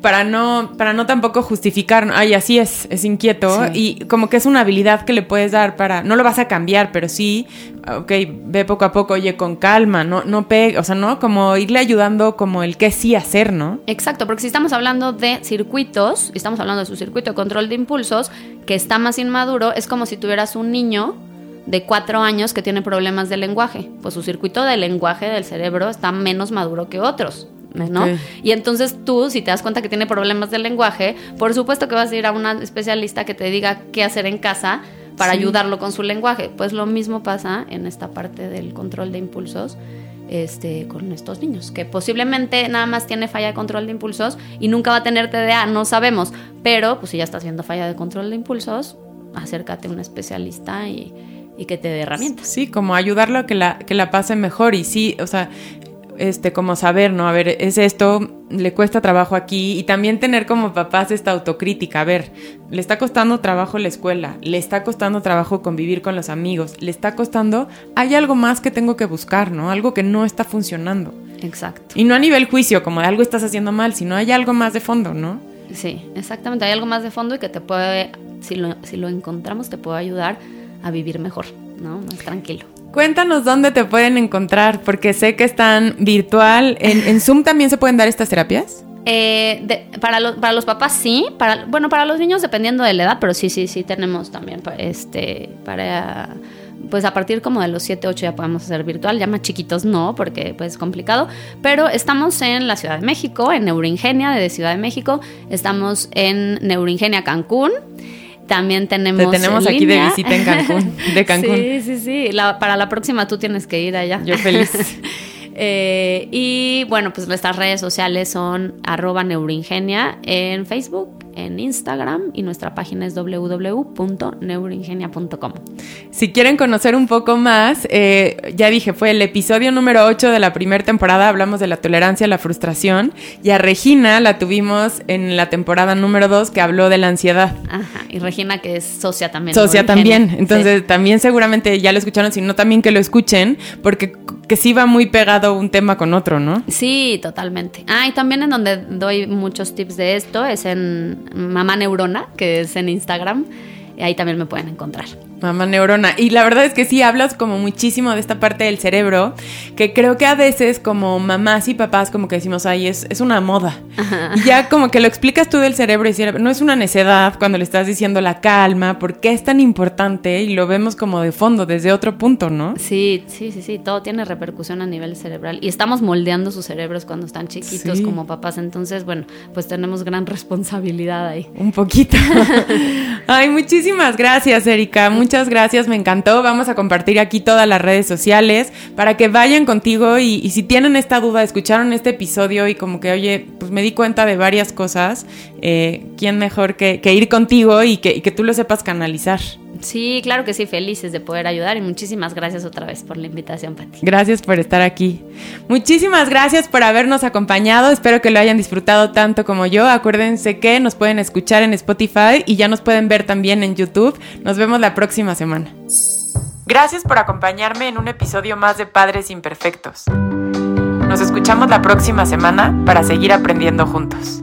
S1: Para no, para no tampoco justificar, ay, así es, es inquieto.
S2: Sí.
S1: Y como que es una habilidad que le puedes dar para. No lo vas a cambiar, pero sí, ok, ve poco a poco, oye, con calma, no, no pegue, o sea, ¿no? Como irle ayudando como el qué sí hacer, ¿no?
S2: Exacto, porque si estamos hablando de circuitos, estamos hablando de su circuito de control de impulsos, que está más inmaduro, es como si tuvieras un niño de cuatro años que tiene problemas de lenguaje. Pues su circuito de lenguaje del cerebro está menos maduro que otros. ¿No? Y entonces tú, si te das cuenta que tiene problemas de lenguaje, por supuesto que vas a ir a una especialista que te diga qué hacer en casa para
S1: Sí.
S2: ayudarlo con su lenguaje. Pues lo mismo pasa en esta parte del control de impulsos este, con estos niños, que posiblemente nada más tiene falla de control de impulsos y nunca va a tener TDA, no sabemos, pero pues si ya estás viendo falla de control de impulsos, acércate a un especialista y, y que te dé herramientas.
S1: Sí, como ayudarlo a que la, que la pase mejor. Y sí, o sea, este, como saber, ¿no? A ver, es esto, le cuesta trabajo aquí. Y también tener como papás esta autocrítica. A ver, le está costando trabajo la escuela, le está costando trabajo convivir con los amigos, le está costando. Hay algo más que tengo que buscar, ¿no? Algo que no está funcionando.
S2: Exacto.
S1: Y no a nivel juicio, como de algo estás haciendo mal, sino hay algo más de fondo, ¿no?
S2: Sí, exactamente. Hay algo más de fondo y que te puede, si lo, si lo encontramos, te puede ayudar a vivir mejor, ¿no? Más tranquilo.
S1: Cuéntanos dónde te pueden encontrar, porque sé que están virtual. ¿En, en Zoom también se pueden dar estas terapias?
S2: Eh, para, los, para los papás sí, para, bueno, para los niños dependiendo de la edad, pero sí, sí, sí tenemos también este, para, pues a partir como de los 7, 8 ya podemos hacer virtual, ya más chiquitos no, porque pues es complicado, pero estamos en la Ciudad de México, en Neuroingenia de Ciudad de México, estamos en Neuroingenia Cancún, también tenemos...
S1: Te tenemos
S2: en
S1: aquí de visita en Cancún, de Cancún.
S2: Sí, sí, sí, La- para la próxima tú tienes que ir allá.
S1: Yo feliz.
S2: Eh, y bueno, pues nuestras redes sociales son arroba neuroingenia en Facebook, en Instagram y nuestra página es www.neuroingenia.com.
S1: Si quieren conocer un poco más, eh, ya dije, fue el episodio número 8 de la primera temporada, hablamos de la tolerancia a la frustración, y a Regina la tuvimos en la temporada número 2 que habló de la ansiedad.
S2: Ajá, y Regina que es socia también.
S1: Socia también, entonces también seguramente ya lo escucharon, sino también que lo escuchen, porque que sí va muy pegado un tema con otro, ¿no?
S2: Sí, totalmente. Ah, y también en donde doy muchos tips de esto es en Mamá Neurona, que es en Instagram. Ahí también me pueden encontrar.
S1: Mamá neurona. Y la verdad es que sí, hablas como muchísimo de esta parte del cerebro, que creo que a veces como mamás y papás como que decimos, ay, es, es una moda. Y ya como que lo explicas tú del cerebro y decir, no es una necedad cuando le estás diciendo la calma, ¿por qué es tan importante? Y lo vemos como de fondo, desde otro punto, ¿no?
S2: Sí, sí, sí, sí, todo tiene repercusión a nivel cerebral y estamos moldeando sus cerebros cuando están chiquitos
S1: Sí.
S2: como papás, entonces, bueno, pues tenemos gran responsabilidad ahí.
S1: Un poquito. Ay, muchísimas gracias, Erika. Muchas gracias, me encantó. Vamos a compartir aquí todas las redes sociales para que vayan contigo y, si tienen esta duda, escucharon este episodio y como que, oye, pues me di cuenta de varias cosas, eh, ¿quién mejor que, que ir contigo y que tú lo sepas canalizar?
S2: Sí, claro que sí, felices de poder ayudar y muchísimas gracias otra vez por la invitación, Pati.
S1: Gracias por estar aquí. Muchísimas gracias por habernos acompañado. Espero que lo hayan disfrutado tanto como yo. Acuérdense que nos pueden escuchar en Spotify y ya nos pueden ver también en YouTube. Nos vemos la próxima semana. Gracias por acompañarme en un episodio más de Padres Imperfectos. Nos escuchamos la próxima semana para seguir aprendiendo juntos.